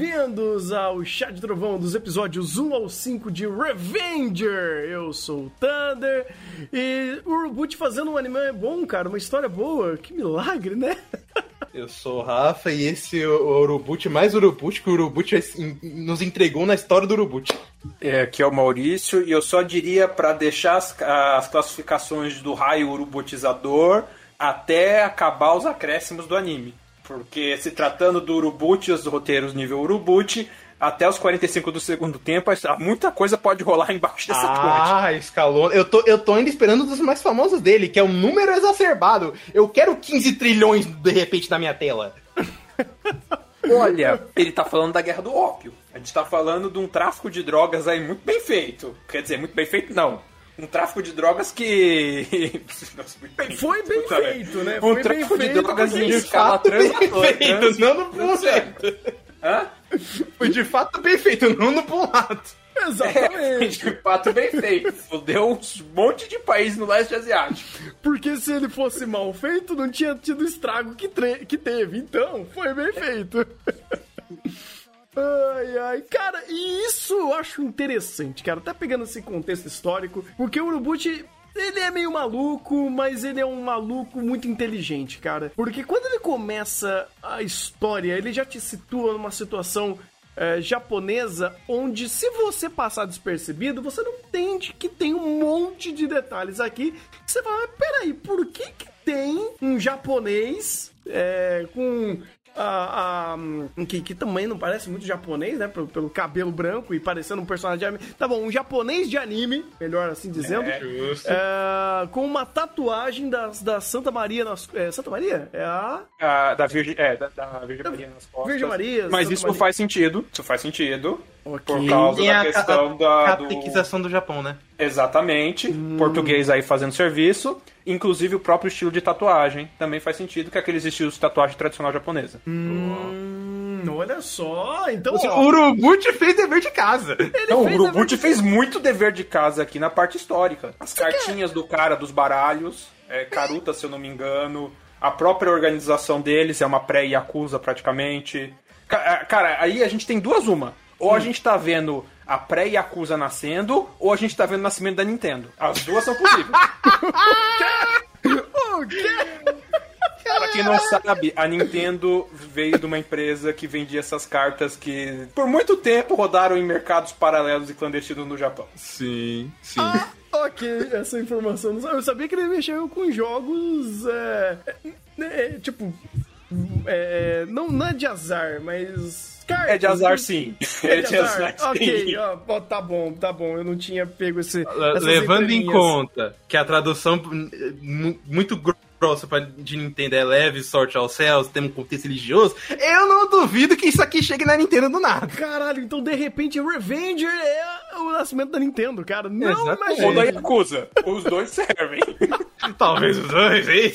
bem-vindos ao Chá de Trovão dos episódios 1 ao 5 de Revenger. Eu sou o Thunder e o Urubut fazendo um anime é bom, cara, uma história boa. Que milagre, né? Eu sou o Rafa e esse é o Urubut mais Urubut que o Urubut nos entregou na história do Urubut. É, aqui é o Maurício e eu só diria para deixar as, as classificações do raio urubutizador até acabar os acréscimos do anime. Porque se tratando do Urubut, os roteiros nível Urubut, até os 45 do segundo tempo, muita coisa pode rolar embaixo dessa ah, ponte. Ah, escalou. Eu tô, eu tô ainda esperando dos mais famosos dele, que é o número exacerbado. Eu quero 15 trilhões de repente na minha tela. Olha, ele tá falando da guerra do ópio. A gente tá falando de um tráfico de drogas aí muito bem feito. Quer dizer, muito bem feito, não um tráfico de drogas que. Bem foi bem Puta, feito, né? Um Foi tráfico de drogas em escala transatlantica. Não no Hã? Foi de fato bem feito, não no pulado. Exatamente. É, de fato bem feito. Fudeu um monte de país no leste asiático. Porque se ele fosse mal feito, não tinha tido estrago que, que teve. Então, foi bem feito. Ai, ai. Cara, e isso eu acho interessante, cara. Tá pegando esse contexto histórico, porque o Urubuchi ele é meio maluco, mas ele é um maluco muito inteligente, cara. Porque quando ele começa a história, ele já te situa numa situação é, japonesa onde, se você passar despercebido, você não entende que tem um monte de detalhes aqui. Você fala, mas peraí, por que, que tem um japonês é, com a, a, que, que também não parece muito japonês, né? Pelo, pelo, cabelo branco e parecendo um personagem de anime. Tá bom, um japonês de anime, melhor assim dizendo. É, justo. É, com uma tatuagem da, da Santa Maria nas é, Santa Maria? É a. a da Virgem. É, da, da Virgem Maria nas costas. Virgem Maria. Mas Santa isso Maria. faz sentido. Isso faz sentido. Okay. Por causa da questão da. Catequização do... do Japão, né? Exatamente. Hum. Português aí fazendo serviço. Inclusive o próprio estilo de tatuagem também faz sentido, que é aqueles estilos de tatuagem tradicional japonesa. Hum, olha só, então. O Urubut fez dever de casa. Ele Não, o Urubut fez muito dever de casa aqui na parte histórica. As Você cartinhas quer? do cara dos baralhos, é, Karuta, se eu não me engano. A própria organização deles é uma pré-Yakuza praticamente. Cara, aí a gente tem duas uma. Ou a gente tá vendo a pré-Yakuza nascendo, ou a gente tá vendo o nascimento da Nintendo. As duas são possíveis. o quê? Pra quem não sabe, a Nintendo veio de uma empresa que vendia essas cartas que por muito tempo rodaram em mercados paralelos e clandestinos no Japão. Sim, sim. Ah, ok, essa informação. Eu sabia que ele mexeu com jogos. É, é, é, tipo. É, não, não é de azar, mas cartas. É de azar, sim. É de, é de azar. azar ok, ó, tá bom, tá bom. Eu não tinha pego esse. Levando em conta que a tradução muito grossa pra, de Nintendo é leve, sorte aos céus, tem um contexto religioso, eu não duvido que isso aqui chegue na Nintendo do nada. Caralho, então de repente Revenger é o nascimento da Nintendo, cara. Não imagina. Ou da Yakuza. Os dois servem. Talvez os dois, hein?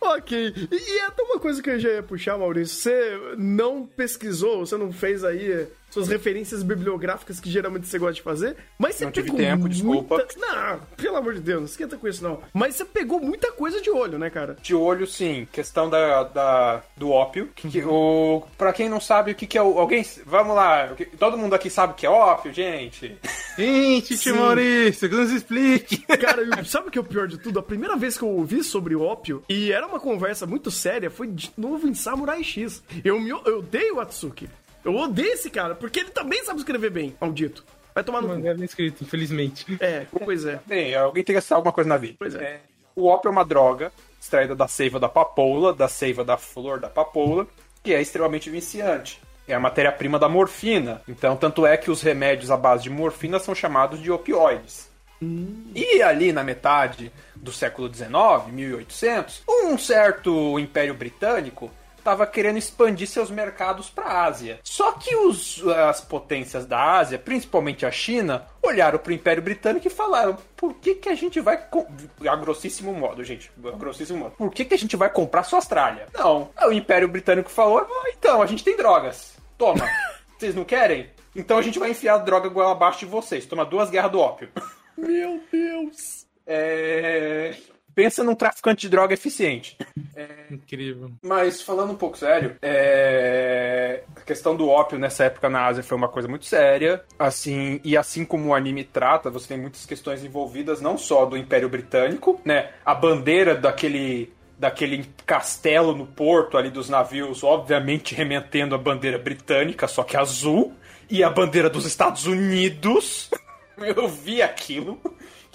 ok. E, e até uma coisa que eu já ia puxar, Maurício. Você não pesquisou, você não fez aí suas referências bibliográficas que geralmente você gosta de fazer. Mas você não pegou tive tempo, muita... desculpa. Não, pelo amor de Deus, não esquenta com isso não. Mas você pegou muita coisa de olho, né, cara? De olho, sim. Questão da, da do ópio. Que, uhum. o, pra quem não sabe o que, que é o... Alguém... Vamos lá. Todo mundo aqui sabe o que é ópio, gente? Gente, tio Maurício, que nos explique. Cara, sabe o que é o pior de tudo? A primeira vez que eu ouvi sobre ópio, e era uma conversa muito séria, foi de novo em Samurai X. Eu, me, eu odeio o Atsuki. Eu odeio esse cara, porque ele também sabe escrever bem, maldito. Vai tomar no. Não é bem escrito, infelizmente. É, pois é. Bem, alguém tem que assistir alguma coisa na vida. Pois é. é. O ópio é uma droga extraída da seiva da papoula, da seiva da flor da papoula, que é extremamente viciante. É a matéria-prima da morfina. Então, tanto é que os remédios à base de morfina são chamados de opioides. Hum. E ali na metade do século XIX, 1800, um certo Império Britânico estava querendo expandir seus mercados para a Ásia. Só que os, as potências da Ásia, principalmente a China, olharam para o Império Britânico e falaram: por que, que a gente vai. A grossíssimo modo, gente. A grossíssimo modo. Por que, que a gente vai comprar sua Austrália? Não. O Império Britânico falou: ah, então, a gente tem drogas. Toma. Vocês não querem? Então a gente vai enfiar a droga goela abaixo de vocês. Toma duas guerras do ópio. Meu Deus. É. Pensa num traficante de droga eficiente. É... Incrível. Mas falando um pouco sério, é... a questão do ópio nessa época na Ásia foi uma coisa muito séria. Assim, e assim como o anime trata, você tem muitas questões envolvidas, não só do Império Britânico, né? A bandeira daquele daquele castelo no porto ali dos navios, obviamente remetendo a bandeira britânica, só que azul, e a bandeira dos Estados Unidos. Eu vi aquilo,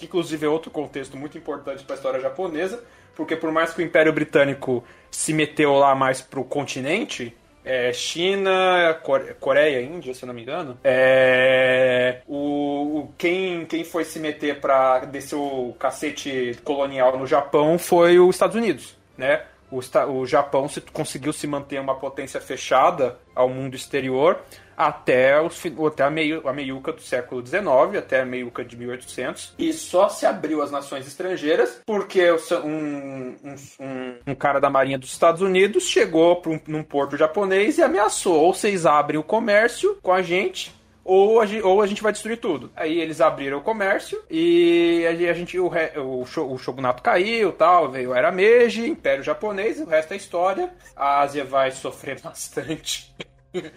que inclusive é outro contexto muito importante para a história japonesa, porque por mais que o Império Britânico se meteu lá mais pro continente, é, China, Coreia, Índia, se não me engano. É, o, o, quem, quem foi se meter para descer o cacete colonial no Japão foi os Estados Unidos, né? O, o Japão se, conseguiu se manter uma potência fechada ao mundo exterior até, os, até a, meio, a meiuca do século XIX, até a meiuca de 1800, e só se abriu às nações estrangeiras porque um, um, um, um cara da Marinha dos Estados Unidos chegou um, num porto japonês e ameaçou: ou vocês abrem o comércio com a gente, ou a, gente, ou a gente vai destruir tudo. Aí eles abriram o comércio e a gente o, o, o shogunato caiu, tal, veio era Meiji, Império Japonês, o resto é história. A Ásia vai sofrer bastante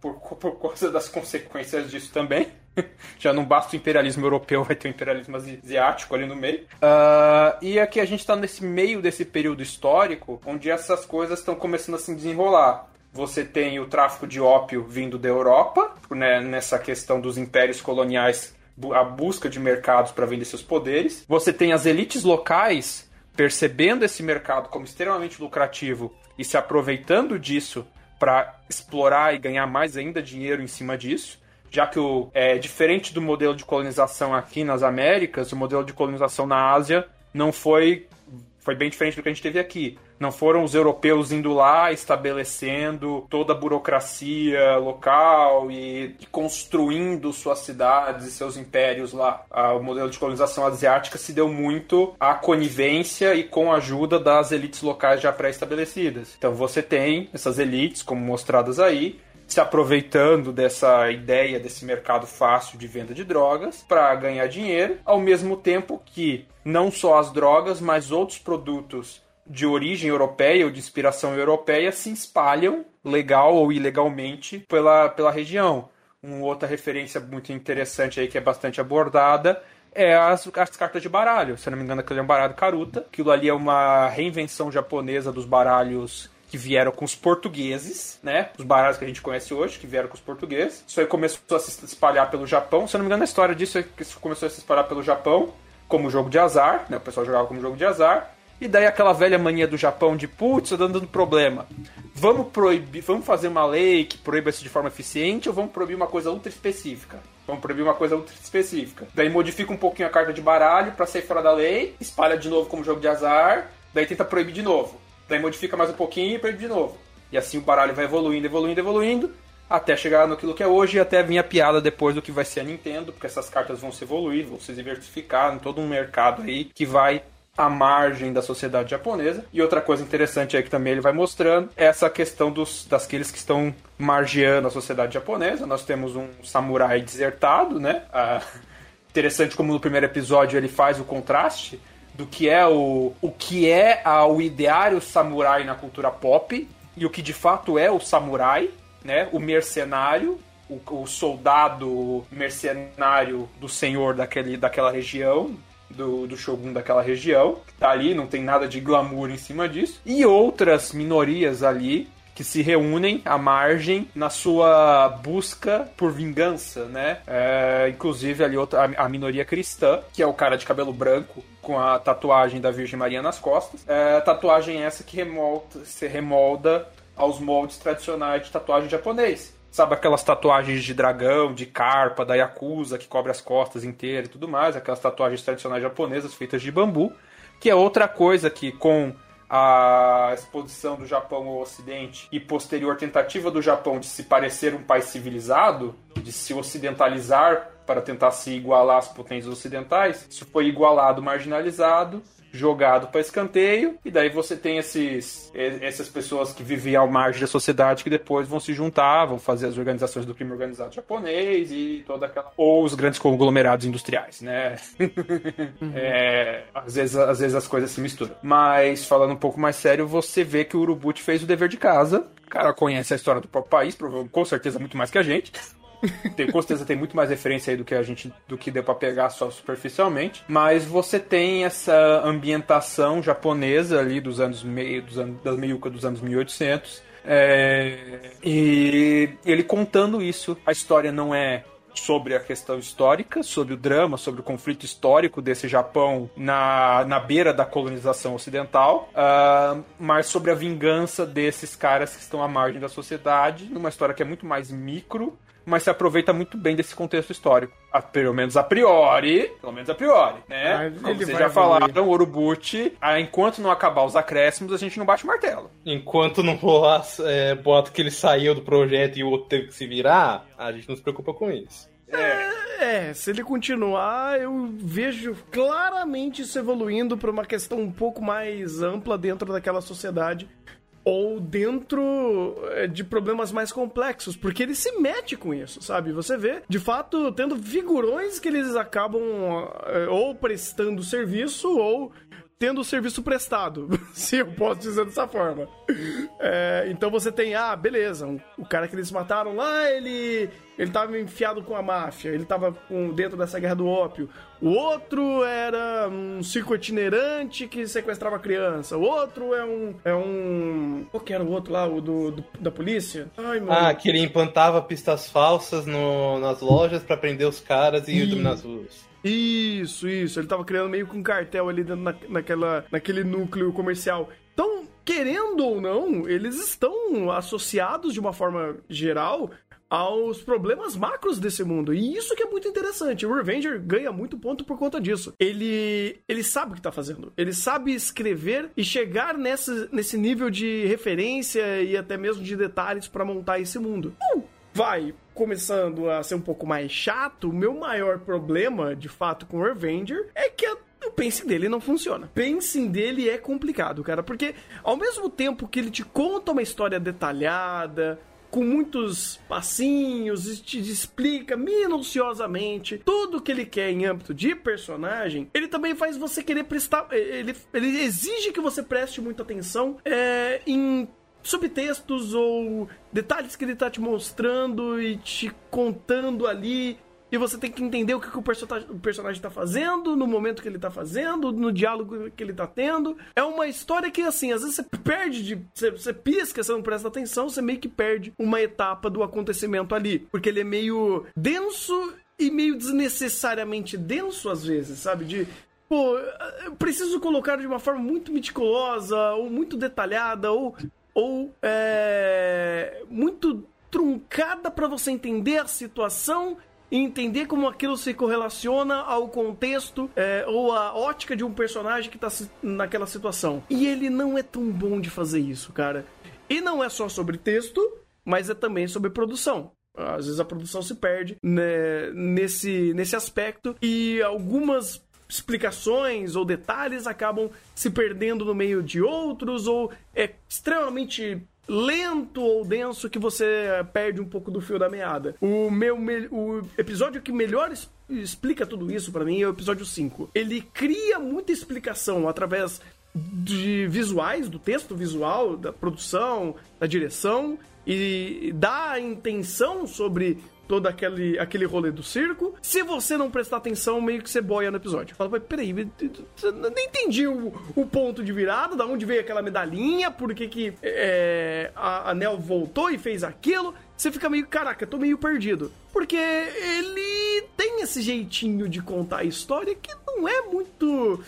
por, por causa das consequências disso também. Já não basta o imperialismo europeu, vai ter o imperialismo asiático ali no meio. Uh, e aqui a gente está nesse meio desse período histórico, onde essas coisas estão começando a se desenrolar. Você tem o tráfico de ópio vindo da Europa, né, nessa questão dos impérios coloniais, a busca de mercados para vender seus poderes. Você tem as elites locais percebendo esse mercado como extremamente lucrativo e se aproveitando disso para explorar e ganhar mais ainda dinheiro em cima disso, já que o, é diferente do modelo de colonização aqui nas Américas, o modelo de colonização na Ásia não foi foi bem diferente do que a gente teve aqui. Não foram os europeus indo lá estabelecendo toda a burocracia local e construindo suas cidades e seus impérios lá. O modelo de colonização asiática se deu muito à conivência e com a ajuda das elites locais já pré-estabelecidas. Então você tem essas elites, como mostradas aí, se aproveitando dessa ideia desse mercado fácil de venda de drogas para ganhar dinheiro, ao mesmo tempo que não só as drogas, mas outros produtos de origem europeia ou de inspiração europeia se espalham, legal ou ilegalmente, pela, pela região. Uma outra referência muito interessante aí que é bastante abordada é as, as cartas de baralho. Se não me engano, aquele é um baralho caruta. Aquilo ali é uma reinvenção japonesa dos baralhos que vieram com os portugueses, né? Os baralhos que a gente conhece hoje, que vieram com os portugueses. Isso aí começou a se espalhar pelo Japão. Se eu não me engano, a história disso é que isso começou a se espalhar pelo Japão como jogo de azar, né? O pessoal jogava como jogo de azar. E daí aquela velha mania do Japão de putz, tá dando problema. Vamos proibir, vamos fazer uma lei que proíba isso de forma eficiente ou vamos proibir uma coisa ultra específica? Vamos proibir uma coisa ultra específica. Daí modifica um pouquinho a carta de baralho para sair fora da lei, espalha de novo como jogo de azar, daí tenta proibir de novo. Daí modifica mais um pouquinho e proíbe de novo. E assim o baralho vai evoluindo, evoluindo, evoluindo, até chegar naquilo que é hoje e até vir a piada depois do que vai ser a Nintendo, porque essas cartas vão se evoluir, vão se diversificar em todo um mercado aí que vai à margem da sociedade japonesa. E outra coisa interessante aí que também ele vai mostrando é essa questão dos daqueles que estão margeando a sociedade japonesa. Nós temos um samurai desertado, né? Ah, interessante como no primeiro episódio ele faz o contraste do que é o, o que é a, o ideário samurai na cultura pop e o que de fato é o samurai, né? O mercenário, o, o soldado mercenário do senhor daquele, daquela região, do, do Shogun daquela região, que tá ali, não tem nada de glamour em cima disso, e outras minorias ali que se reúnem à margem na sua busca por vingança, né? É, inclusive ali outra, a, minoria cristã, que é o cara de cabelo branco com a tatuagem da Virgem Maria nas costas. É, tatuagem essa que remolda, se remolda aos moldes tradicionais de tatuagem japonês. Sabe aquelas tatuagens de dragão, de carpa, da Yakuza, que cobre as costas inteiras e tudo mais, aquelas tatuagens tradicionais japonesas feitas de bambu, que é outra coisa que com a exposição do Japão ao Ocidente e posterior tentativa do Japão de se parecer um país civilizado, de se ocidentalizar para tentar se igualar às potências ocidentais. Isso foi igualado, marginalizado, jogado para escanteio, e daí você tem esses, essas pessoas que viviam ao margem da sociedade que depois vão se juntar, vão fazer as organizações do crime organizado japonês e toda aquela. Ou os grandes conglomerados industriais, né? Uhum. é, às, vezes, às vezes as coisas se misturam. Mas falando um pouco mais sério, você vê que o Urubuti fez o dever de casa. O cara conhece a história do próprio país, com certeza muito mais que a gente. Tem, com certeza tem muito mais referência aí do que a gente do que deu para pegar só superficialmente, mas você tem essa ambientação japonesa ali dos anos meio dos anos das meiuca dos anos 1800. É, e ele contando isso, a história não é sobre a questão histórica, sobre o drama, sobre o conflito histórico desse Japão na, na beira da colonização ocidental, uh, mas sobre a vingança desses caras que estão à margem da sociedade, numa história que é muito mais micro mas se aproveita muito bem desse contexto histórico. A, pelo menos a priori, pelo menos a priori, né? Ah, Como vocês já falaram, Urubuti, ah, enquanto não acabar os acréscimos, a gente não bate o martelo. Enquanto não rolar é, boato que ele saiu do projeto e o outro teve que se virar, a gente não se preocupa com isso. É, é, se ele continuar, eu vejo claramente isso evoluindo para uma questão um pouco mais ampla dentro daquela sociedade ou dentro é, de problemas mais complexos, porque ele se mete com isso, sabe? Você vê, de fato, tendo figurões que eles acabam é, ou prestando serviço ou tendo o serviço prestado, se eu posso dizer dessa forma. É, então você tem, ah, beleza, um, o cara que eles mataram lá, ele ele tava enfiado com a máfia, ele tava com, dentro dessa guerra do ópio. O outro era um circo itinerante que sequestrava criança. O outro é um. É um. Qual que era o outro lá, o do, do da polícia? Ai, mano. Ah, que ele implantava pistas falsas no, nas lojas para prender os caras e, e... dominar as ruas. Isso, isso. Ele tava criando meio que um cartel ali na, naquela, naquele núcleo comercial. Então, querendo ou não, eles estão associados de uma forma geral aos problemas macros desse mundo. E isso que é muito interessante. O Revenger ganha muito ponto por conta disso. Ele ele sabe o que tá fazendo. Ele sabe escrever e chegar nesse nível de referência e até mesmo de detalhes para montar esse mundo. Uh, vai começando a ser um pouco mais chato, o meu maior problema, de fato, com o Revenger é que a o pacing dele não funciona. O pacing dele é complicado, cara, porque ao mesmo tempo que ele te conta uma história detalhada, com muitos passinhos, e te explica minuciosamente tudo que ele quer em âmbito de personagem, ele também faz você querer prestar. Ele, ele exige que você preste muita atenção é, em subtextos ou detalhes que ele está te mostrando e te contando ali. E você tem que entender o que, que o, o personagem está fazendo, no momento que ele está fazendo, no diálogo que ele está tendo. É uma história que, assim, às vezes você perde de. Você, você pisca, você não presta atenção, você meio que perde uma etapa do acontecimento ali. Porque ele é meio denso e meio desnecessariamente denso, às vezes, sabe? De pô, eu preciso colocar de uma forma muito meticulosa, ou muito detalhada, ou ou é, muito truncada para você entender a situação e entender como aquilo se correlaciona ao contexto é, ou à ótica de um personagem que tá naquela situação. E ele não é tão bom de fazer isso, cara. E não é só sobre texto, mas é também sobre produção. Às vezes a produção se perde né, nesse, nesse aspecto e algumas explicações ou detalhes acabam se perdendo no meio de outros ou é extremamente lento ou denso que você perde um pouco do fio da meada. O meu o episódio que melhor explica tudo isso para mim é o episódio 5. Ele cria muita explicação através de visuais, do texto visual, da produção, da direção e dá a intenção sobre todo aquele, aquele rolê do circo. Se você não prestar atenção, meio que você boia no episódio. Fala, peraí, nem entendi o, o ponto de virada, da onde veio aquela medalhinha, por que, que é, a, a Nel voltou e fez aquilo. Você fica meio, caraca, tô meio perdido. Porque ele tem esse jeitinho de contar a história que não é muito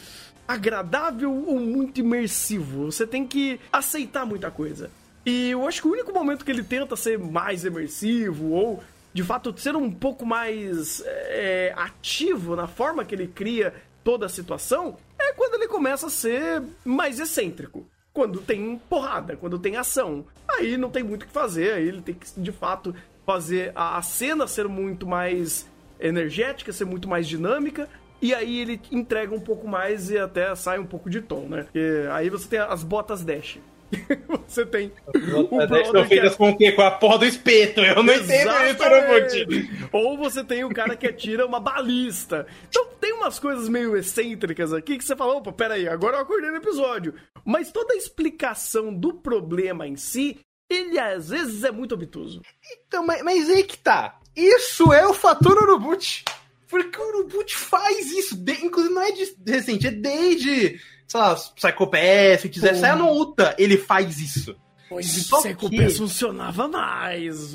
agradável ou muito imersivo. Você tem que aceitar muita coisa. E eu acho que o único momento que ele tenta ser mais imersivo ou de fato ser um pouco mais é, ativo na forma que ele cria toda a situação, é quando ele começa a ser mais excêntrico. Quando tem porrada, quando tem ação. Aí não tem muito o que fazer, aí ele tem que, de fato, fazer a cena ser muito mais energética, ser muito mais dinâmica. E aí ele entrega um pouco mais e até sai um pouco de tom, né? Porque aí você tem as botas Dash. você tem o Estão feitas é... com o quê? Com a porra do espeto. Eu não Exatamente. entendo isso, Ou você tem o cara que atira uma balista. Então tem umas coisas meio excêntricas aqui que você fala, opa, peraí, agora eu acordei no episódio. Mas toda a explicação do problema em si, ele às vezes é muito obtuso. Então, mas, mas aí que tá. Isso é o fator Urubut. Porque o Urubut faz isso. De, inclusive, não é de recente, é desde sei lá, Psychopath, se quiser sair no Uta, ele faz isso. Pois o Psychopath funcionava mais.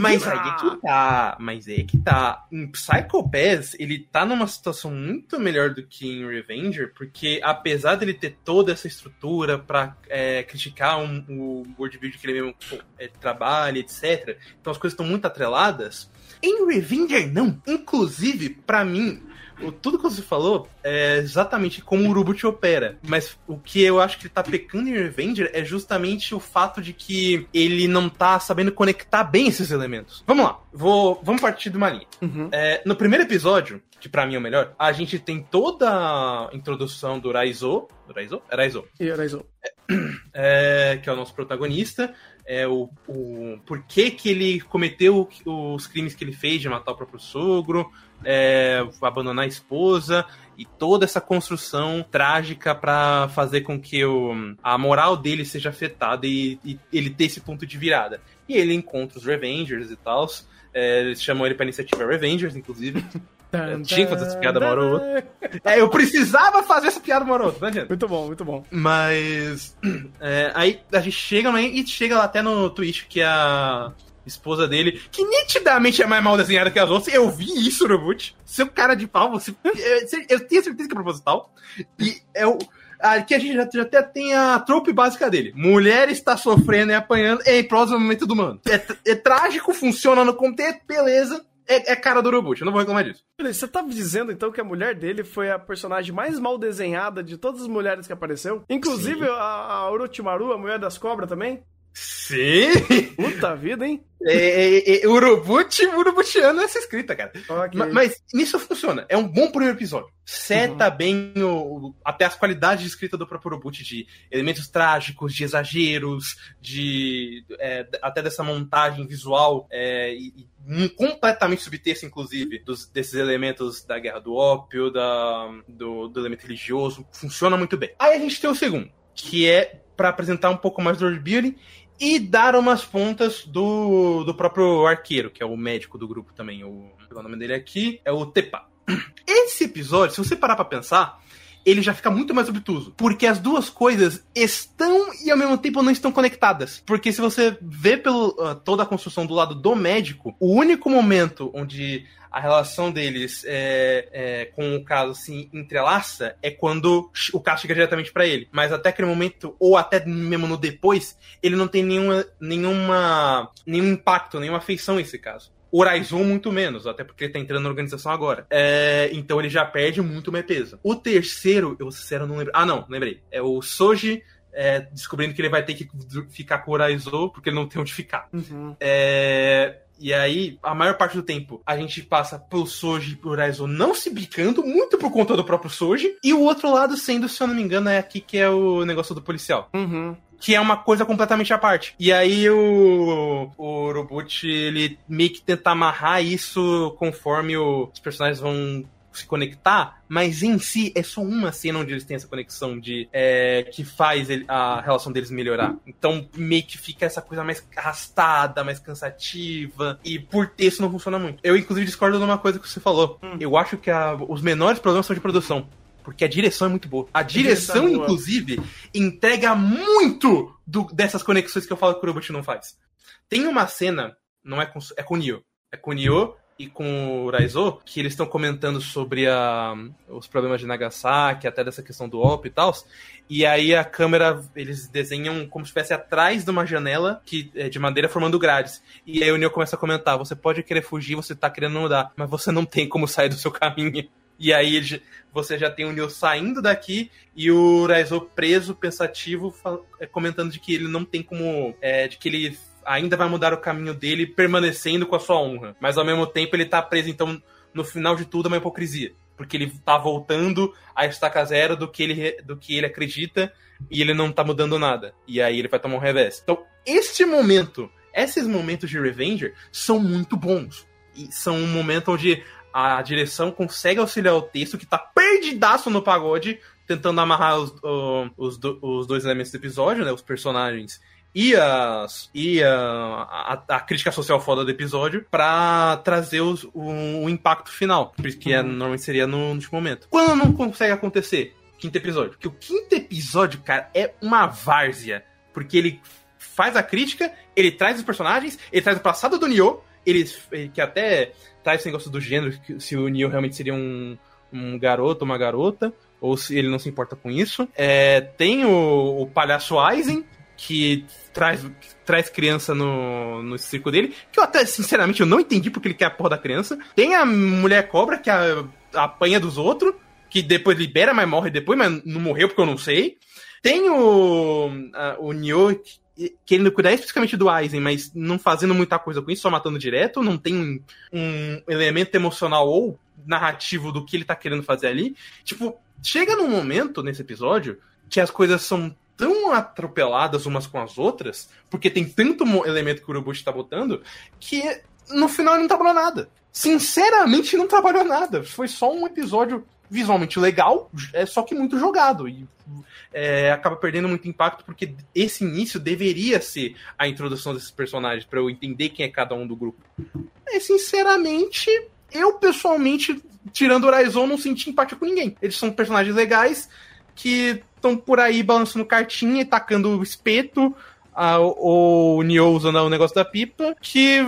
Mas aí é que tá. Mas aí é que tá. Em Psychopath, ele tá numa situação muito melhor do que em Revenger, porque apesar dele ter toda essa estrutura pra é, criticar um, o world build que ele mesmo é, trabalha, etc. Então as coisas estão muito atreladas. Em Revenger, não. Inclusive, para mim, tudo que você falou é exatamente como o Urubut opera. Mas o que eu acho que ele tá pecando em Revenger é justamente o fato de que ele não tá sabendo conectar bem esses elementos. Vamos lá, vou, vamos partir de uma linha. Uhum. É, no primeiro episódio, que para mim é o melhor, a gente tem toda a introdução do Raizo. Do Raizo? É Raizo. E Raizo. É, que é o nosso protagonista é, o, o porquê que ele cometeu os crimes que ele fez de matar o próprio sogro, é, abandonar a esposa e toda essa construção trágica para fazer com que o, a moral dele seja afetada e, e, ele ter esse ponto de virada. E ele encontra os Revengers e tal. É, eles chamam ele pra iniciativa Revengers, inclusive. Tinha que fazer essa piada moroto. É, eu precisava fazer essa piada gente? Muito bom, muito bom. Mas. É, aí a gente chega e chega lá até no Twitch que a esposa dele, que nitidamente é mais mal desenhada que as outras. Eu vi isso no boot. Seu cara de pau, você. Eu tenho certeza que é proposital. E é o. Aqui a gente já, já até tem a trope básica dele. Mulher está sofrendo e apanhando em prol do momento do mano. É, é trágico, funciona no contexto, beleza é, é cara do Urobuchi, eu não vou reclamar disso. Você tá dizendo então que a mulher dele foi a personagem mais mal desenhada de todas as mulheres que apareceu? Inclusive a, a Orochimaru, a mulher das cobras também? Sim! Puta vida, hein? É, é, é, Urubuchi, Urubutiano essa escrita, cara. Okay. Mas, mas, nisso funciona. É um bom primeiro episódio. Seta uhum. bem o, até as qualidades de escrita do próprio Urubuchi, de elementos trágicos, de exageros, de é, até dessa montagem visual é, e, e completamente subtexto, inclusive, dos, desses elementos da guerra do ópio, da, do, do elemento religioso. Funciona muito bem. Aí a gente tem o segundo, que é para apresentar um pouco mais do building e dar umas pontas do, do próprio arqueiro, que é o médico do grupo também. O, o nome dele aqui é o Tepa. Esse episódio, se você parar pra pensar, ele já fica muito mais obtuso. Porque as duas coisas estão e ao mesmo tempo não estão conectadas. Porque se você vê pelo, uh, toda a construção do lado do médico, o único momento onde a relação deles é, é, com o caso se entrelaça é quando o caso chega diretamente para ele. Mas até aquele momento, ou até mesmo no depois, ele não tem nenhuma, nenhuma, nenhum impacto, nenhuma afeição nesse caso. O Raizon, muito menos, até porque ele tá entrando na organização agora. É, então ele já perde muito mais peso. O terceiro, eu sincero não lembro. Ah, não, lembrei. É o Soji é, descobrindo que ele vai ter que ficar com o Raizo porque ele não tem onde ficar. Uhum. É, e aí, a maior parte do tempo, a gente passa pelo Soji e pro Raizo não se bicando, muito por conta do próprio Soji. E o outro lado sendo, se eu não me engano, é aqui que é o negócio do policial. Uhum que é uma coisa completamente à parte. E aí o, o Robot, ele meio que tenta amarrar isso conforme o, os personagens vão se conectar, mas em si é só uma cena onde eles têm essa conexão de é, que faz ele, a relação deles melhorar. Então meio que fica essa coisa mais arrastada, mais cansativa e por texto não funciona muito. Eu inclusive discordo de uma coisa que você falou. Hum. Eu acho que a, os menores problemas são de produção. Porque a direção é muito boa. A direção, a direção inclusive, entrega muito do, dessas conexões que eu falo que o Robot não faz. Tem uma cena, não é com, é com o Neo. É com o Neo e com o Raizo, que eles estão comentando sobre a, os problemas de Nagasaki, até dessa questão do OP e tal. E aí a câmera, eles desenham como se estivesse atrás de uma janela que é de madeira formando grades. E aí o Neo começa a comentar: você pode querer fugir, você tá querendo mudar, mas você não tem como sair do seu caminho. E aí você já tem o Neo saindo daqui e o Raizo preso, pensativo, é, comentando de que ele não tem como. É, de que ele ainda vai mudar o caminho dele permanecendo com a sua honra. Mas ao mesmo tempo ele tá preso, então no final de tudo é uma hipocrisia. Porque ele tá voltando a estaca zero do que ele, do que ele acredita e ele não tá mudando nada. E aí ele vai tomar um revés. Então, este momento, esses momentos de Revenger são muito bons. E são um momento onde a direção consegue auxiliar o texto que tá perdidaço no pagode, tentando amarrar os, os, os dois elementos do episódio, né? Os personagens e, as, e a, a, a, crítica social foda do episódio para trazer os, o, o, impacto final, que é, normalmente seria no, último momento. Quando não consegue acontecer? Quinto episódio. Porque o quinto episódio, cara, é uma várzea. Porque ele faz a crítica, ele traz os personagens, ele traz o passado do Nioh, ele, que até traz esse negócio do gênero, se o Nioh realmente seria um, um garoto, uma garota, ou se ele não se importa com isso. É, tem o, o palhaço Aizen, que traz, traz criança no, no circo dele, que eu até, sinceramente, eu não entendi porque ele quer a porra da criança. Tem a mulher cobra, que a, apanha dos outros, que depois libera, mas morre depois, mas não morreu porque eu não sei. Tem o, a, o Nioh, querendo cuidar especificamente do Aizen, mas não fazendo muita coisa com isso, só matando direto, não tem um, elemento emocional ou narrativo do que ele tá querendo fazer ali. Tipo, chega num momento nesse episódio que as coisas são tão atropeladas umas com as outras, porque tem tanto elemento que o Urubushi tá botando, que no final ele não trabalhou nada. Sinceramente, não trabalhou nada. Foi só um episódio visualmente legal, é só que muito jogado. E é, acaba perdendo muito impacto, porque esse início deveria ser a introdução desses personagens, para eu entender quem é cada um do grupo. E, sinceramente, eu pessoalmente, tirando Horizon, não senti empatia com ninguém. Eles são personagens legais que estão por aí balançando cartinha e tacando o espeto, a, o Nioh usando o negócio da pipa, que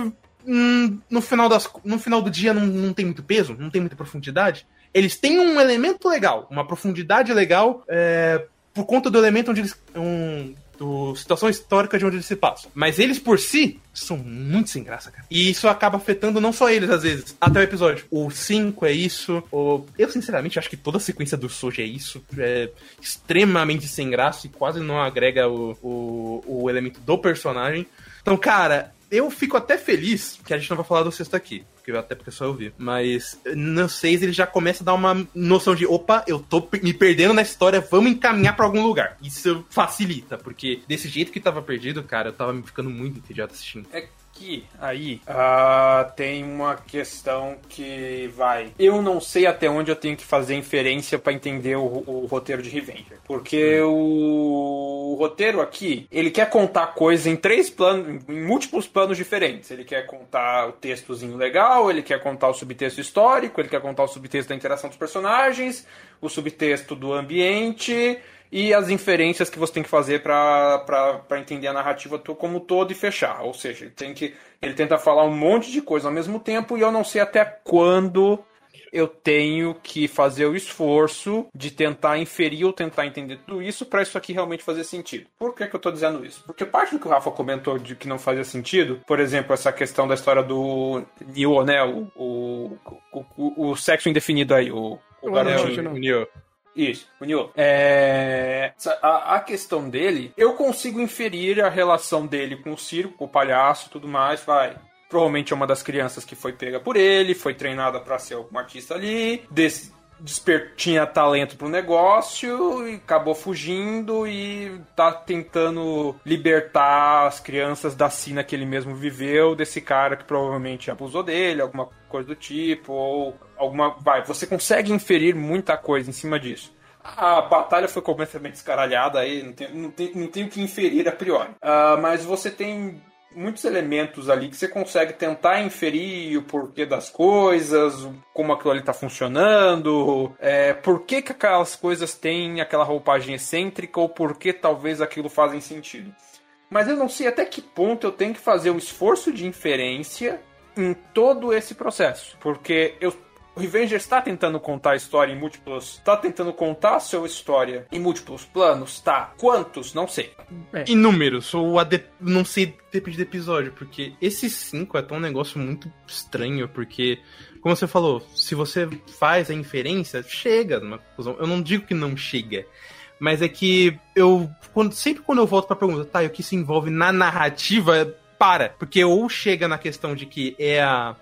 hum, no, final das, no final do dia não, não tem muito peso, não tem muita profundidade. Eles têm um elemento legal, uma profundidade legal, é, por conta do elemento onde eles. Um, do situação histórica de onde eles se passam. Mas eles por si são muito sem graça, cara. E isso acaba afetando não só eles, às vezes, até o episódio. O 5 é isso. O... Eu, sinceramente, acho que toda a sequência do Soji é isso. É extremamente sem graça e quase não agrega o, o, o elemento do personagem. Então, cara, eu fico até feliz que a gente não vai falar do sexto aqui porque até porque só eu vi. Mas no 6 ele já começa a dar uma noção de, opa, eu tô me perdendo na história, vamos encaminhar para algum lugar. Isso facilita, porque desse jeito que tava perdido, cara, eu tava me ficando muito entediado assistindo. É que aí uh, tem uma questão que vai. Eu não sei até onde eu tenho que fazer inferência para entender o, o, roteiro de Revenger. Porque hum. o, o, roteiro aqui, ele quer contar coisa em três planos, em múltiplos planos diferentes. Ele quer contar o textozinho legal, ele quer contar o subtexto histórico, ele quer contar o subtexto da interação dos personagens, o subtexto do ambiente e as inferências que você tem que fazer para entender a narrativa como todo e fechar. Ou seja, ele, tem que, ele tenta falar um monte de coisa ao mesmo tempo e eu não sei até quando eu tenho que fazer o esforço de tentar inferir ou tentar entender tudo isso para isso aqui realmente fazer sentido. Por que, que eu estou dizendo isso? Porque parte do que o Rafa comentou de que não fazia sentido, por exemplo, essa questão da história do Neo, né? O, o, o, o sexo indefinido aí, o, o garotinho. O Neo. Isso, o É... A, a, questão dele, eu consigo inferir a relação dele com o circo, com o palhaço tudo mais, vai. Provavelmente é uma das crianças que foi pega por ele, foi treinada para ser um artista ali, des desper tinha talento pro negócio e acabou fugindo e tá tentando libertar as crianças da sina que ele mesmo viveu, desse cara que provavelmente abusou dele, alguma coisa do tipo, ou alguma. Vai, você consegue inferir muita coisa em cima disso. A batalha foi completamente escaralhada aí, não tem, não tem, não tem o que inferir a priori. Uh, mas você tem muitos elementos ali que você consegue tentar inferir o porquê das coisas, como aquilo ali está funcionando, é, por que, que aquelas coisas têm aquela roupagem excêntrica ou por que talvez aquilo fazem sentido. Mas eu não sei até que ponto eu tenho que fazer um esforço de inferência em todo esse processo. Porque eu o Revenger está tentando contar a história em múltiplos. Está tentando contar a sua história em múltiplos planos? Tá. Quantos? Não sei. É. Inúmeros. Ou a de... não sei, depende do episódio. Porque esse 5 é tão um negócio muito estranho. Porque, como você falou, se você faz a inferência, chega numa conclusão. Eu não digo que não chega. Mas é que eu. Quando, sempre quando eu volto pra pergunta, tá, e o que se envolve na narrativa, para. Porque ou chega na questão de que é a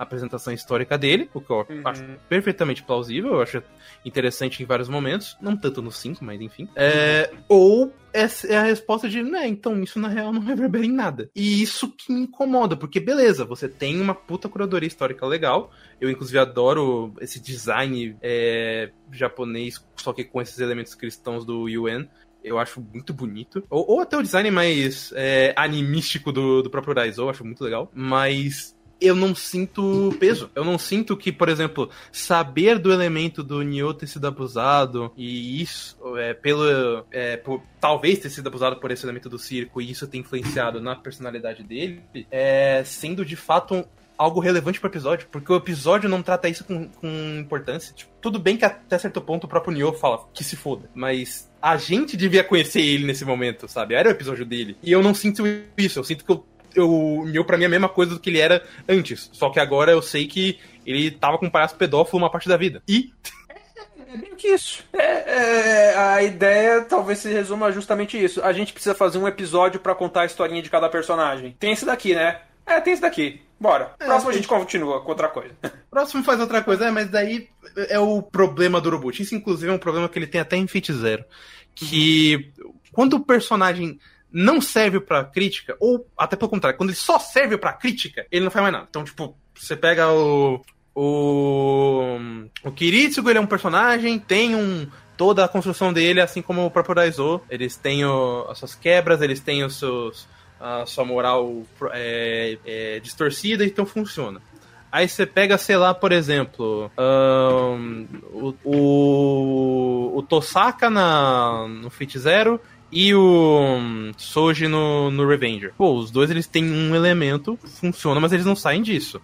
apresentação histórica dele, o que eu uhum. acho perfeitamente plausível, eu acho interessante em vários momentos, não tanto no 5, mas enfim. É, ou essa é a resposta de, né, então isso na real não reverbera em nada. E isso que me incomoda, porque beleza, você tem uma puta curadoria histórica legal, eu inclusive adoro esse design é, japonês, só que com esses elementos cristãos do UN, eu acho muito bonito. Ou, ou até o design mais é, animístico do, do próprio Raizo, eu acho muito legal. Mas eu não sinto peso. Eu não sinto que, por exemplo, saber do elemento do Nioh ter sido abusado e isso, é, pelo. É, por, talvez ter sido abusado por esse elemento do circo e isso ter influenciado na personalidade dele, é, sendo de fato um, algo relevante pro episódio, porque o episódio não trata isso com, com importância. Tipo, tudo bem que até certo ponto o próprio Nioh fala que se foda, mas a gente devia conhecer ele nesse momento, sabe? Era o episódio dele. E eu não sinto isso, eu sinto que eu o Neo pra mim é a mesma coisa do que ele era antes. Só que agora eu sei que ele tava com um palhaço pedófilo uma parte da vida. E. É bem que isso. É, é, a ideia talvez se resuma justamente isso. A gente precisa fazer um episódio para contar a historinha de cada personagem. Tem esse daqui, né? É, tem esse daqui. Bora. É, Próximo a gente continua com outra coisa. Próximo faz outra coisa, é, mas daí é o problema do Urubut. Isso, inclusive, é um problema que ele tem até em Fit Zero. Que quando o personagem não serve para crítica, ou até pelo contrário, quando ele só serve para crítica, ele não faz mais nada. Então, tipo, você pega o. O. O Kiritsugo, ele é um personagem, tem um. Toda a construção dele, assim como o próprio Daizo. Eles têm o, as suas quebras, eles têm os seus. a sua moral é, é, distorcida, então funciona. Aí você pega, sei lá, por exemplo, um, o, o, o Tosaka na, no Fit Zero e o hum, Soji no, no Revenger. Pô, os dois eles têm um elemento, funciona, mas eles não saem disso.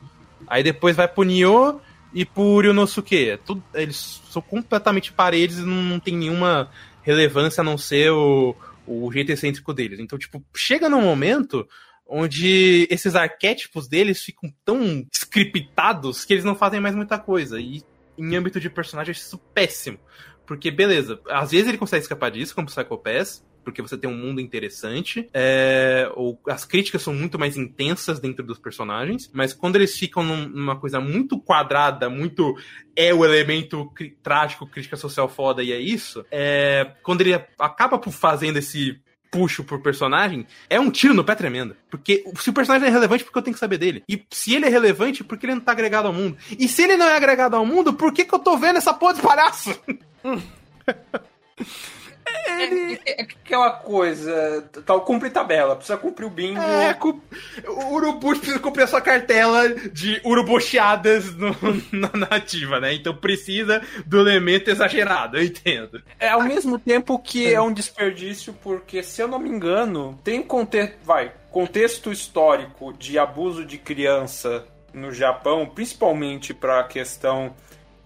Aí depois vai pro Nioh e pro Ryonosuke. Tudo, eles são completamente paredes e não, não tem nenhuma relevância a não ser o, o jeito excêntrico deles. Então, tipo, chega num momento onde esses arquétipos deles ficam tão scriptados que eles não fazem mais muita coisa. E em âmbito de personagem, isso péssimo. Porque, beleza, às vezes ele consegue escapar disso, como o Psycho Pass, porque você tem um mundo interessante, é, ou as críticas são muito mais intensas dentro dos personagens, mas quando eles ficam numa coisa muito quadrada, muito é o elemento trágico, crítica social foda e é isso, é, quando ele acaba fazendo esse puxo por personagem, é um tiro no pé tremendo. Porque se o personagem é relevante, porque eu tenho que saber dele. E se ele é relevante, porque ele não tá agregado ao mundo. E se ele não é agregado ao mundo, por que, que eu tô vendo essa porra de palhaço? Ele... É, é, aquela coisa, tal, cumpre tabela, precisa cumprir o bingo. É, cu... o urubu precisa cumprir a sua cartela de urubucheadas na nativa, né? Então precisa do elemento exagerado, eu entendo. É ao mesmo tempo que é um desperdício, porque se eu não me engano, tem contexto, vai, contexto histórico de abuso de criança no Japão, principalmente para a questão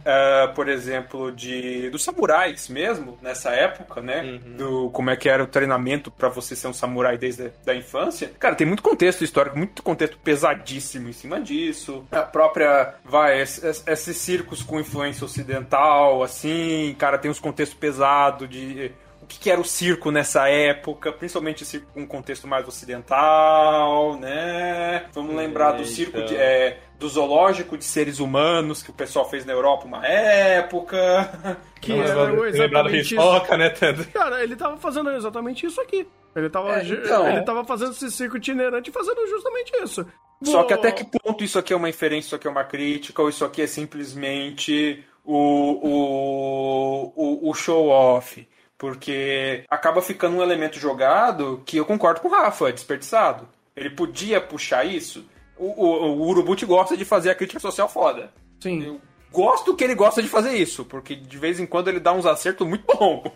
Uh, por exemplo, de dos samurais mesmo, nessa época, né? Uhum. Do como é que era o treinamento para você ser um samurai desde a da infância. Cara, tem muito contexto histórico, muito contexto pesadíssimo em cima disso. A própria, vai, esses, esses circos com influência ocidental, assim, cara, tem uns contextos pesados de que, que era o circo nessa época, principalmente circo com um contexto mais ocidental, né? Vamos lembrar do circo de, é, do zoológico de seres humanos que o pessoal fez na Europa uma época. Que Não, era exatamente isso. né, Ted? Cara, ele tava fazendo exatamente isso aqui. Ele tava, é, então... ele tava fazendo esse circo itinerante fazendo justamente isso. Só que até que ponto isso aqui é uma inferência, isso aqui é uma crítica, ou isso aqui é simplesmente o, o, o, o show-off? Porque acaba ficando um elemento jogado que eu concordo com o Rafa, é desperdiçado. Ele podia puxar isso. O, o, o Urubut gosta de fazer a crítica social foda. Sim. Eu gosto que ele gosta de fazer isso, porque de vez em quando ele dá uns acertos muito bons.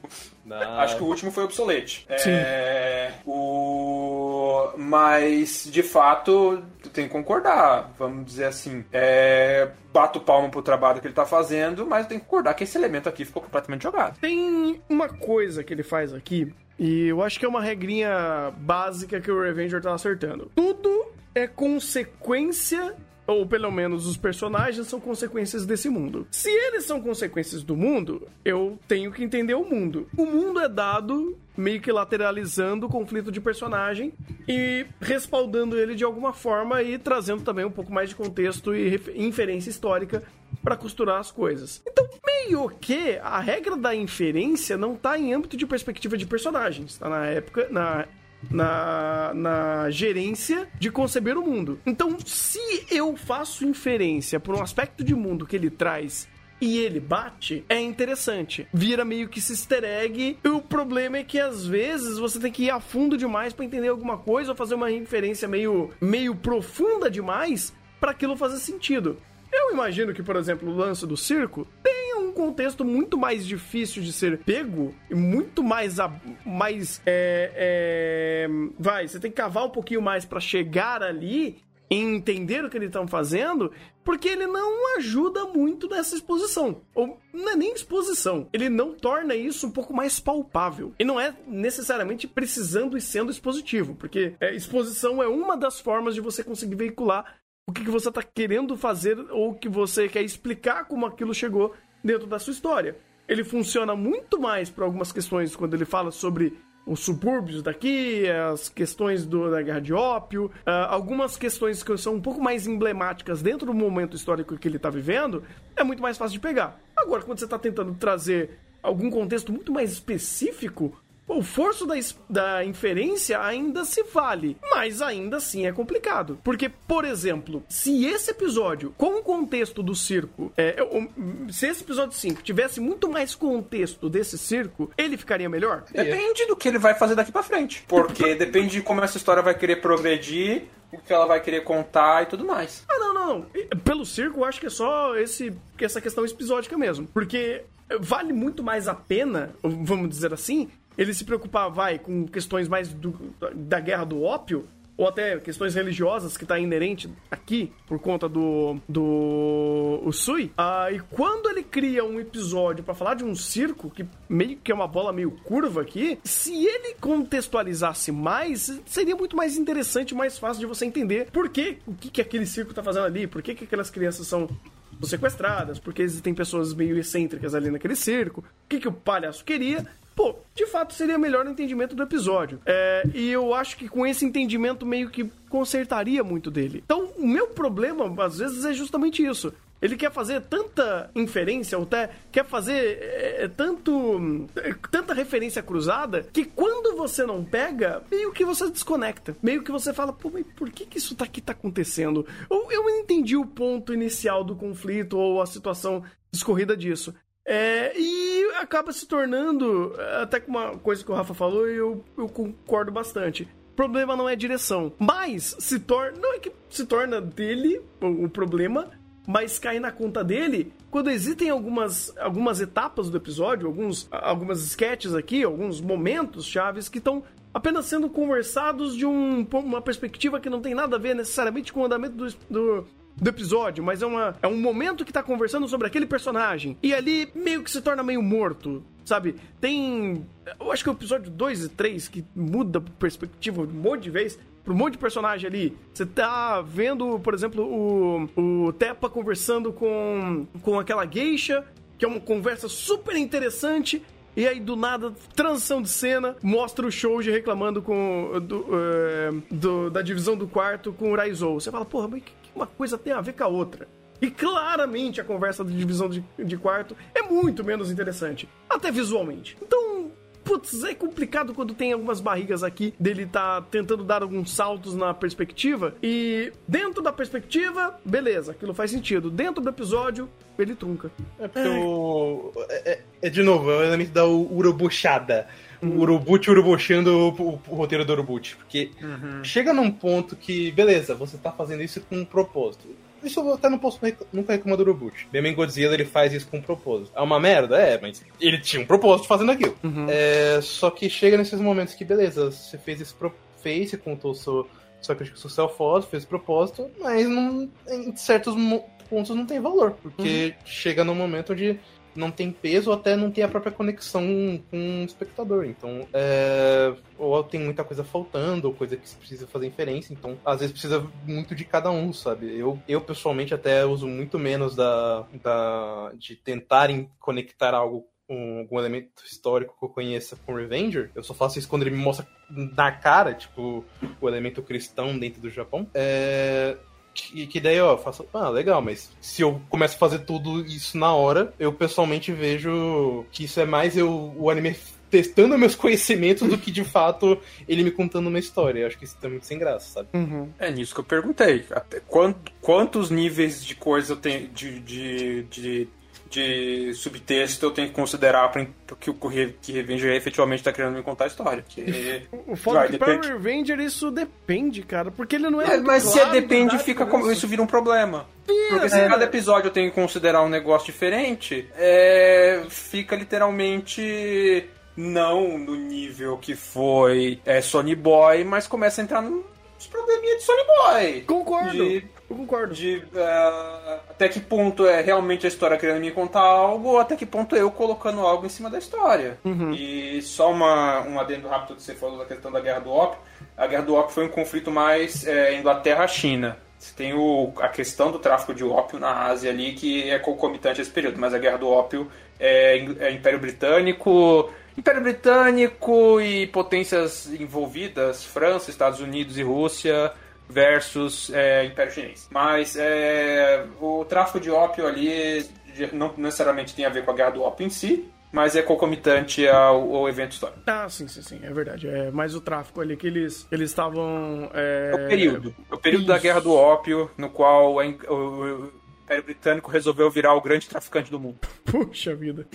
Acho que o último foi obsolete. Sim. É, o... Mas, de fato, tem que concordar. Vamos dizer assim. É... Bato palmo pro trabalho que ele tá fazendo, mas tem que concordar que esse elemento aqui ficou completamente jogado. Tem uma coisa que ele faz aqui, e eu acho que é uma regrinha básica que o Revenger tá acertando. Tudo é consequência ou pelo menos os personagens, são consequências desse mundo. Se eles são consequências do mundo, eu tenho que entender o mundo. O mundo é dado meio que lateralizando o conflito de personagem e respaldando ele de alguma forma e trazendo também um pouco mais de contexto e inferência histórica para costurar as coisas. Então, meio que a regra da inferência não tá em âmbito de perspectiva de personagens, tá na época na na, na gerência de conceber o mundo. Então, se eu faço inferência por um aspecto de mundo que ele traz e ele bate, é interessante. Vira meio que easter egg. E o problema é que às vezes você tem que ir a fundo demais para entender alguma coisa ou fazer uma referência meio, meio profunda demais para aquilo fazer sentido. Eu imagino que, por exemplo, o lance do circo contexto muito mais difícil de ser pego e muito mais. A, mais é, é, vai, você tem que cavar um pouquinho mais para chegar ali entender o que eles estão fazendo, porque ele não ajuda muito nessa exposição. Ou não é nem exposição, ele não torna isso um pouco mais palpável. E não é necessariamente precisando e sendo expositivo, porque é, exposição é uma das formas de você conseguir veicular o que, que você está querendo fazer ou que você quer explicar como aquilo chegou dentro da sua história. Ele funciona muito mais para algumas questões quando ele fala sobre os subúrbios daqui, as questões do, da guerra de ópio, uh, algumas questões que são um pouco mais emblemáticas dentro do momento histórico que ele está vivendo, é muito mais fácil de pegar. Agora, quando você está tentando trazer algum contexto muito mais específico, o forço da, da inferência ainda se vale, mas ainda assim é complicado. Porque, por exemplo, se esse episódio, com o contexto do circo, é, se esse episódio 5 tivesse muito mais contexto desse circo, ele ficaria melhor? Depende do que ele vai fazer daqui para frente. Porque depende de como essa história vai querer progredir, o que ela vai querer contar e tudo mais. Ah, não, não, não. Pelo circo, eu acho que é só esse, essa questão episódica mesmo. Porque vale muito mais a pena, vamos dizer assim, ele se preocupar, vai, com questões mais do, da guerra do ópio, ou até questões religiosas que está inerente aqui por conta do do Usui. Ah, e quando ele cria um episódio para falar de um circo que meio que é uma bola meio curva aqui, se ele contextualizasse mais, seria muito mais interessante, mais fácil de você entender por que o que, que aquele circo está fazendo ali, por que, que aquelas crianças são sequestradas, porque existem pessoas meio excêntricas ali naquele circo, o que, que o palhaço queria, pô, de fato seria melhor no entendimento do episódio. É, e eu acho que com esse entendimento meio que consertaria muito dele. Então, o meu problema, às vezes, é justamente isso. Ele quer fazer tanta inferência, ou até quer fazer é, é tanto, é, tanta referência cruzada, que quando você não pega, meio que você desconecta. Meio que você fala, pô, mas por que, que isso aqui tá acontecendo? Ou eu entendi o ponto inicial do conflito, ou a situação discorrida disso. É, e acaba se tornando, até com uma coisa que o Rafa falou, eu, eu concordo bastante. O problema não é direção, mas se torna. Não é que se torna dele o, o problema, mas cai na conta dele quando existem algumas, algumas etapas do episódio, alguns, algumas sketches aqui, alguns momentos chaves que estão apenas sendo conversados de um, uma perspectiva que não tem nada a ver necessariamente com o andamento do, do, do episódio, mas é, uma, é um momento que tá conversando sobre aquele personagem. E ali meio que se torna meio morto, sabe? Tem. Eu acho que é o episódio 2 e 3 que muda a perspectiva um monte de vez para um monte de personagem ali. Você tá vendo, por exemplo, o, o Tepa conversando com, com aquela geisha, que é uma conversa super interessante. E aí, do nada, transição de cena, mostra o Shouji reclamando com do, uh, do, da divisão do quarto com o Raizou. Você fala, porra, mas que, uma coisa tem a ver com a outra. E claramente a conversa de divisão de, de quarto é muito menos interessante, até visualmente. Então, putz, é complicado quando tem algumas barrigas aqui dele tá tentando dar alguns saltos na perspectiva e dentro da perspectiva, beleza, aquilo faz sentido. Dentro do episódio, ele trunca. É porque. O... É, é, é, de novo, é o elemento da urubuchada. O. Urubuchi urubuchando o, o, roteiro do Urubuchi. Porque uhum. chega num ponto que, beleza, você tá fazendo isso com um propósito. Isso eu até não posso nunca reclamar do Urubuchi. Bem Godzilla ele faz isso com um propósito. É uma merda? É, mas ele tinha um propósito fazendo aquilo. Uhum. É, só que chega nesses momentos que, beleza, você fez esse fez, você contou seu, sua crítica social foda, fez propósito, mas não, em certos pontos não tem valor. Porque uhum. chega num momento onde não tem peso ou até não tem a própria conexão com o espectador. Então, é, ou tem muita coisa faltando, ou coisa que precisa fazer inferência. Então, às vezes precisa muito de cada um, sabe? Eu, eu pessoalmente até uso muito menos da, da de tentarem conectar algo com algum elemento histórico que eu conheça com Revenger, eu só faço isso quando ele me mostra na cara, tipo, o elemento cristão dentro do Japão. É, que, que daí, ó, faço, ah, legal, mas se eu começo a fazer tudo isso na hora, eu pessoalmente vejo que isso é mais eu, o anime testando meus conhecimentos do que de fato ele me contando uma história. Eu acho que isso tá muito sem graça, sabe? Uhum. É nisso que eu perguntei. Até quantos níveis de coisa eu tenho de, de, de de subtexto eu tenho que considerar pra, que o que Revenger efetivamente tá querendo me contar a história. Que... o foda é que depende... para Revenger isso depende, cara, porque ele não é. é mas claro se depende, fica como, isso vira um problema. Porque se é, cada episódio eu tenho que considerar um negócio diferente, é, fica literalmente não no nível que foi é, Sony Boy, mas começa a entrar nos probleminha de Sony Boy. Concordo. De eu concordo. De uh, até que ponto é realmente a história querendo me contar algo, ou até que ponto eu colocando algo em cima da história. Uhum. E só uma, um adendo rápido que você falou da questão da Guerra do Ópio. A Guerra do Ópio foi um conflito mais é, Inglaterra-China. Você tem o, a questão do tráfico de ópio na Ásia ali, que é concomitante a esse período, mas a Guerra do Ópio é, é Império Britânico. Império Britânico e potências envolvidas, França, Estados Unidos e Rússia, versus é, Império Chinês. Mas é, o tráfico de ópio ali não necessariamente tem a ver com a guerra do ópio em si, mas é concomitante ao, ao, evento histórico. Ah, sim, sim, sim, é verdade. É mais o tráfico ali que eles eles estavam. É... é... o período. É o período Isso. da guerra do ópio, no qual o, o Império Britânico resolveu virar o grande traficante do mundo. Puxa vida.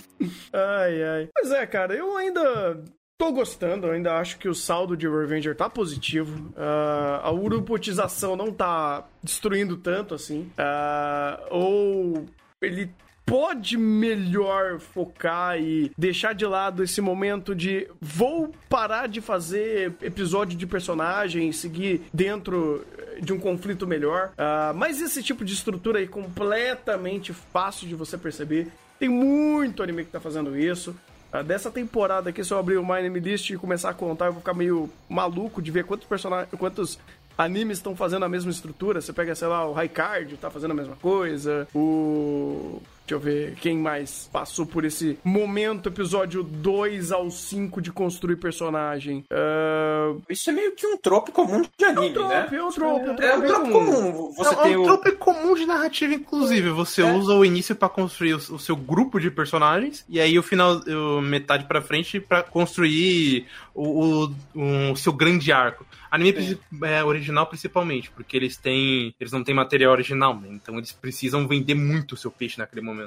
Ai, ai. Mas é, cara, eu ainda Tô gostando, ainda acho que o saldo de Revenger tá positivo. Uh, a urupotização não tá destruindo tanto assim. Uh, ou ele pode melhor focar e deixar de lado esse momento de vou parar de fazer episódio de personagem e seguir dentro de um conflito melhor. Uh, mas esse tipo de estrutura aí completamente fácil de você perceber. Tem muito anime que tá fazendo isso. Ah, dessa temporada aqui, se eu abrir o My Name List e começar a contar, eu vou ficar meio maluco de ver quantos personagens, quantos animes estão fazendo a mesma estrutura. Você pega, sei lá, o Raikard tá fazendo a mesma coisa, o Deixa eu ver quem mais passou por esse momento, episódio 2 ao 5 de construir personagem. Uh... Isso é meio que um trope comum de anime, é um trope, né? É um trope, é um trope, é um trope comum. comum. Você é, tem é um o... trope comum de narrativa, inclusive. Você é. usa o início para construir o, o, seu grupo de personagens, e aí o final, o metade para frente, para construir o, o, o seu grande arco. Anime é, original principalmente, porque eles têm. Eles não têm material original, né? Então eles precisam vender muito o seu peixe naquele momento.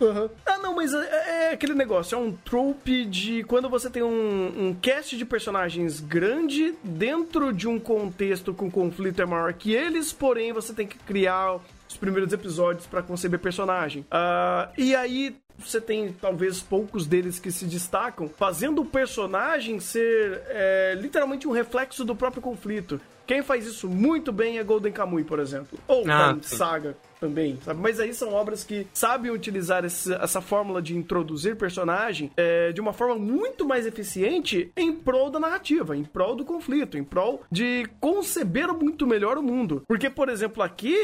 Uhum. Ah, não, mas é, é, aquele negócio, é um trope de quando você tem um, um cast de personagens grande dentro de um contexto com conflito é maior que eles, porém você tem que criar os primeiros episódios para conceber personagem. Uh, e aí você tem talvez poucos deles que se destacam, fazendo o personagem ser é, literalmente um reflexo do próprio conflito. Quem faz isso muito bem é Golden Kamuy, por exemplo. Ou ah, Saga também, sabe? Mas aí são obras que sabem utilizar esse, essa fórmula de introduzir personagem é, de uma forma muito mais eficiente em prol da narrativa, em prol do conflito, em prol de conceber muito melhor o mundo. Porque, por exemplo, aqui,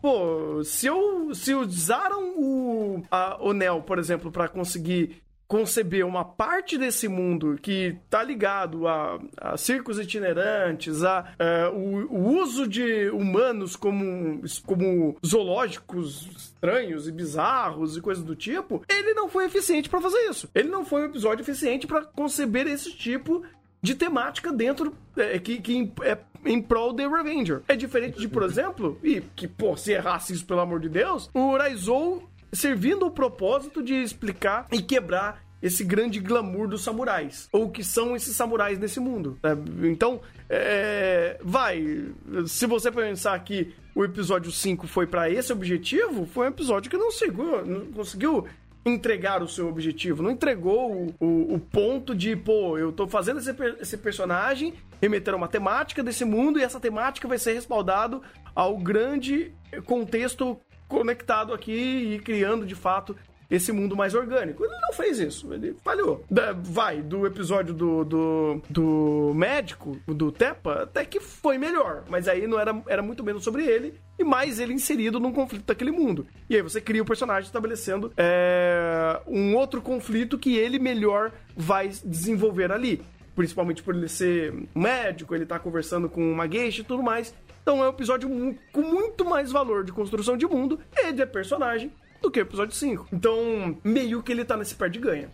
pô, se eu se usaram o, a, o Neo, por exemplo, para conseguir conceber uma parte desse mundo que tá ligado a, a circos itinerantes, a, a é, o, o, uso de humanos como, como zoológicos estranhos e bizarros e coisas do tipo, ele não foi eficiente para fazer isso. Ele não foi um episódio eficiente para conceber esse tipo de temática dentro é, que, que é em prol de Revenger. É diferente de, por exemplo, e que, pô, se errasse isso, pelo amor de Deus, o Raizou servindo o propósito de explicar e quebrar esse grande glamour dos samurais. Ou que são esses samurais nesse mundo. Né? Então, é, vai. Se você pensar que o episódio 5 foi para esse objetivo, foi um episódio que não, segurou, não conseguiu entregar o seu objetivo, não entregou o, o, o, ponto de, pô, eu tô fazendo esse, esse personagem remeter a uma temática desse mundo e essa temática vai ser respaldado ao grande contexto conectado aqui e criando de fato esse mundo mais orgânico. Ele não fez isso, ele falhou. Da, vai, do episódio do, do, do médico, do Tepa, até que foi melhor, mas aí não era, era muito menos sobre ele e mais ele inserido num conflito daquele mundo. E aí você cria o personagem estabelecendo é, um outro conflito que ele melhor vai desenvolver ali principalmente por ele ser médico, ele tá conversando com uma geisha e tudo mais. Então é um episódio com muito mais valor de construção de mundo e de personagem do que o episódio 5. Então, meio que ele tá nesse pé de ganha.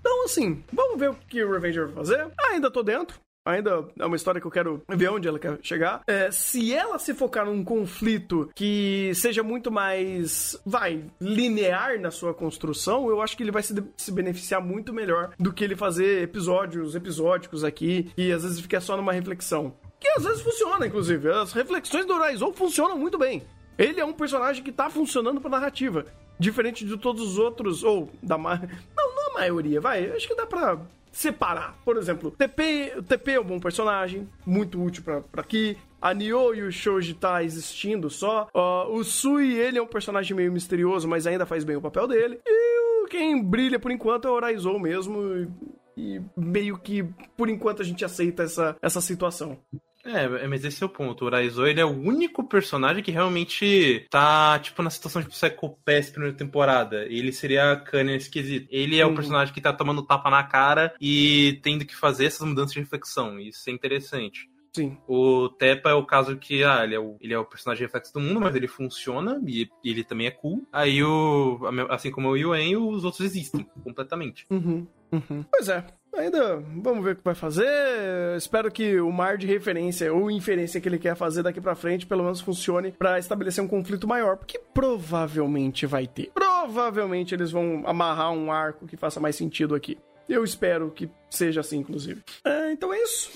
Então, assim, vamos ver o que o Revenger vai fazer. Ainda tô dentro. Ainda é uma história que eu quero ver onde ela quer chegar. É, se ela se focar num conflito que seja muito mais, vai, linear na sua construção, eu acho que ele vai se, se beneficiar muito melhor do que ele fazer episódios episódicos aqui e às vezes ficar só numa reflexão. Que às vezes funciona, inclusive. As reflexões do Horizon funcionam muito bem. Ele é um personagem que tá funcionando pra narrativa. Diferente de todos os outros, ou da. Ma... Não, não a maioria, vai. Acho que dá pra separar. Por exemplo, TP, TP é um bom personagem, muito útil para aqui. A Nioh e o Shoji tá existindo só. Uh, o Sui, ele é um personagem meio misterioso, mas ainda faz bem o papel dele. E quem brilha por enquanto é o Horizon mesmo. E, e meio que, por enquanto, a gente aceita essa, essa situação. É, é, mas esse é o ponto. O Raizo, ele é o único personagem que realmente tá, tipo, na situação de Psychopath primeira temporada. Ele seria a Kanye nesse quesito. Ele é uhum. o personagem que tá tomando tapa na cara e tendo que fazer essas mudanças de reflexão. Isso é interessante. Sim. O Tepa é o caso que, ah, ele é o, ele é o personagem reflexo do mundo, mas ele funciona e ele também é cool. Aí o. Assim como o Yuen, os outros existem completamente. Uhum. Uhum. Pois é, ainda vamos ver o que vai fazer. Espero que o mar de referência ou inferência que ele quer fazer daqui para frente pelo menos funcione para estabelecer um conflito maior, porque provavelmente vai ter. Provavelmente eles vão amarrar um arco que faça mais sentido aqui. Eu espero que seja assim, inclusive. É, então é isso.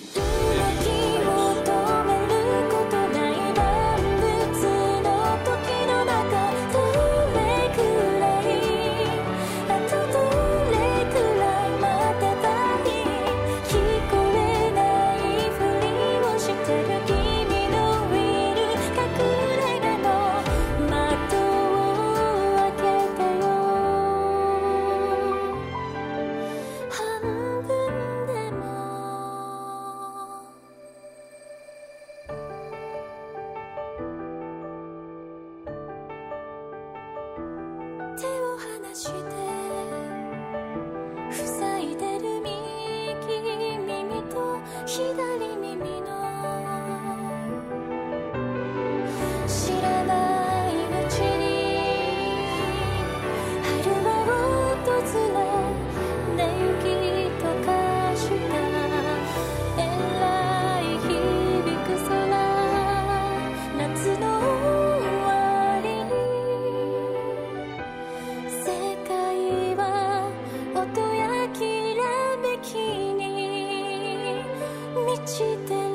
して